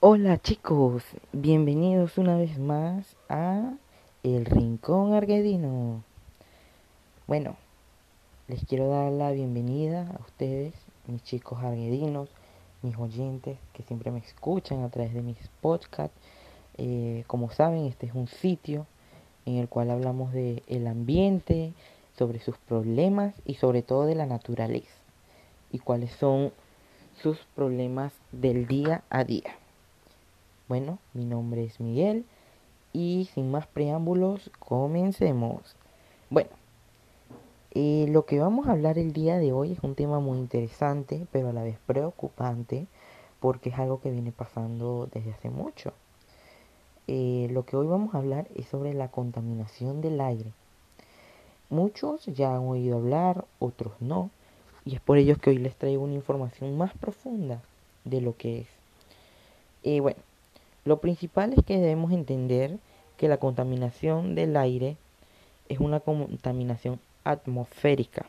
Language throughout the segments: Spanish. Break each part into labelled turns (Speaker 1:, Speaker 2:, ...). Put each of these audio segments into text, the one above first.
Speaker 1: Hola chicos, bienvenidos una vez más a El Rincón Arguedino. Bueno, les quiero dar la bienvenida a ustedes, mis chicos arguedinos, mis oyentes que siempre me escuchan a través de mis podcasts. Eh, como saben, este es un sitio en el cual hablamos de el ambiente, sobre sus problemas y sobre todo de la naturaleza y cuáles son sus problemas del día a día. Bueno, mi nombre es Miguel y sin más preámbulos, comencemos. Bueno, eh, lo que vamos a hablar el día de hoy es un tema muy interesante, pero a la vez preocupante, porque es algo que viene pasando desde hace mucho. Eh, lo que hoy vamos a hablar es sobre la contaminación del aire. Muchos ya han oído hablar, otros no, y es por ello que hoy les traigo una información más profunda de lo que es. Eh, bueno, lo principal es que debemos entender que la contaminación del aire es una contaminación atmosférica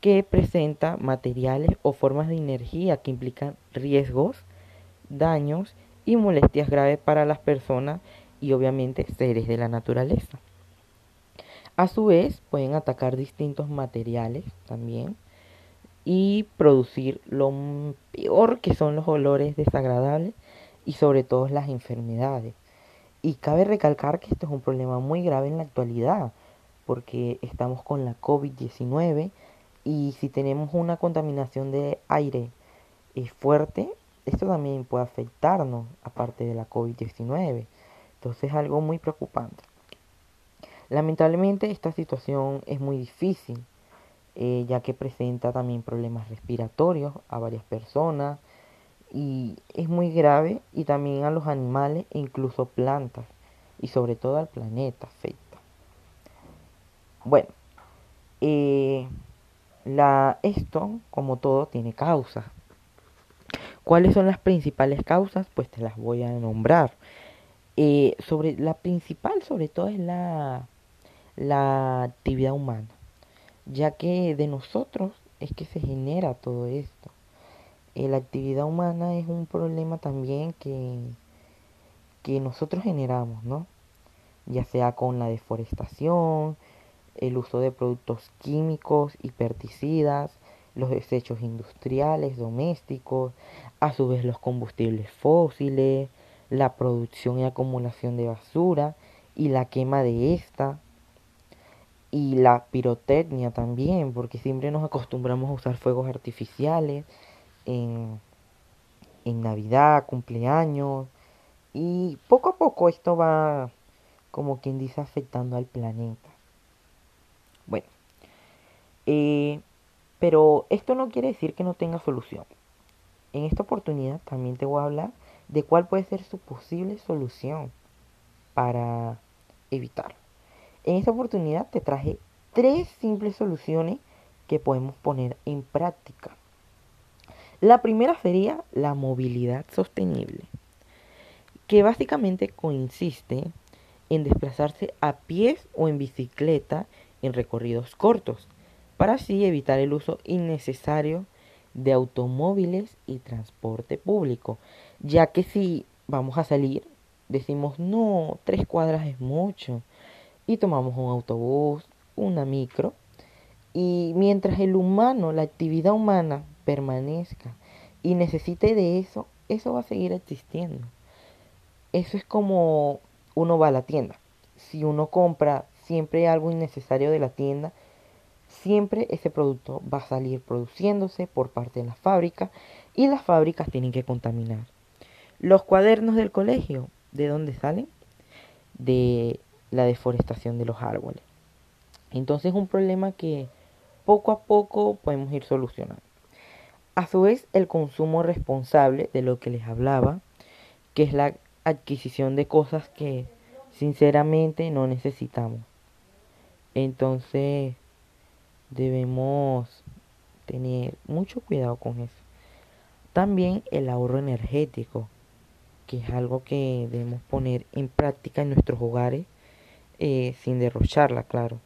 Speaker 1: que presenta materiales o formas de energía que implican riesgos, daños y molestias graves para las personas y obviamente seres de la naturaleza. A su vez pueden atacar distintos materiales también y producir lo peor que son los olores desagradables y sobre todo las enfermedades. Y cabe recalcar que esto es un problema muy grave en la actualidad, porque estamos con la COVID-19 y si tenemos una contaminación de aire eh, fuerte, esto también puede afectarnos, aparte de la COVID-19. Entonces es algo muy preocupante. Lamentablemente esta situación es muy difícil, eh, ya que presenta también problemas respiratorios a varias personas, y es muy grave y también a los animales e incluso plantas y sobre todo al planeta afecta. Bueno, eh, la, esto como todo tiene causas. ¿Cuáles son las principales causas? Pues te las voy a nombrar. Eh, sobre la principal sobre todo es la, la actividad humana, ya que de nosotros es que se genera todo esto. Eh, la actividad humana es un problema también que, que nosotros generamos, ¿no? Ya sea con la deforestación, el uso de productos químicos y pesticidas, los desechos industriales, domésticos, a su vez los combustibles fósiles, la producción y acumulación de basura y la quema de esta, y la pirotecnia también, porque siempre nos acostumbramos a usar fuegos artificiales en, Navidad, cumpleaños. Y poco a poco esto va, como quien dice, afectando al planeta. Bueno, eh, pero esto no quiere decir que no tenga solución. En esta oportunidad también te voy a hablar de cuál puede ser su posible solución para evitar. En esta oportunidad te traje tres simples soluciones que podemos poner en práctica. La primera sería la movilidad sostenible, que básicamente consiste en desplazarse a pies o en bicicleta en recorridos cortos, para así evitar el uso innecesario de automóviles y transporte público, ya que si vamos a salir, decimos no, tres cuadras es mucho, y tomamos un autobús, una micro, y mientras el humano, la actividad humana permanezca y necesite de eso, eso va a seguir existiendo. Eso es como uno va a la tienda. Si uno compra siempre algo innecesario de la tienda, siempre ese producto va a salir produciéndose por parte de la fábrica y las fábricas tienen que contaminar. Los cuadernos del colegio, ¿de dónde salen? De la deforestación de los árboles. Entonces es un problema que poco a poco podemos ir solucionando. A su vez, el consumo responsable de lo que les hablaba, que es la adquisición de cosas que sinceramente no necesitamos. Entonces, debemos tener mucho cuidado con eso. También el ahorro energético, que es algo que debemos poner en práctica en nuestros hogares eh, sin derrocharla, claro,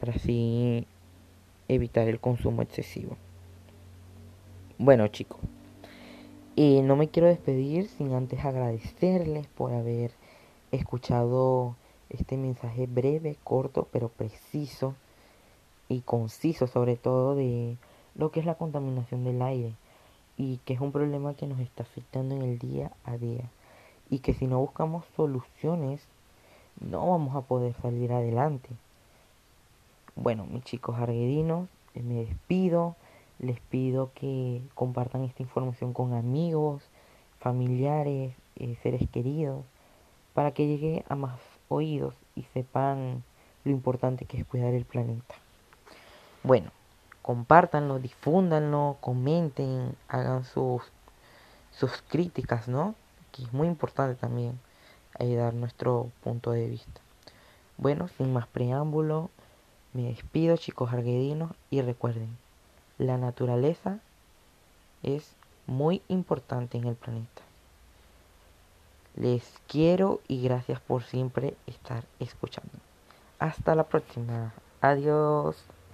Speaker 1: para así evitar el consumo excesivo. Bueno chicos, Eh, no me quiero despedir sin antes agradecerles por haber escuchado este mensaje breve, corto, pero preciso y conciso sobre todo de lo que es la contaminación del aire y que es un problema que nos está afectando en el día a día y que si no buscamos soluciones no vamos a poder salir adelante. Bueno, mis chicos arguedinos, me despido, les pido que compartan esta información con amigos, familiares, eh, seres queridos, para que llegue a más oídos y sepan lo importante que es cuidar el planeta. Bueno, compártanlo, difúndanlo, comenten, hagan sus, sus críticas, ¿no? Que es muy importante también ayudar nuestro punto de vista. Bueno, sin más preámbulo, me despido chicos arguedinos y recuerden, la naturaleza es muy importante en el planeta. Les quiero y gracias por siempre estar escuchando. Hasta la próxima. Adiós.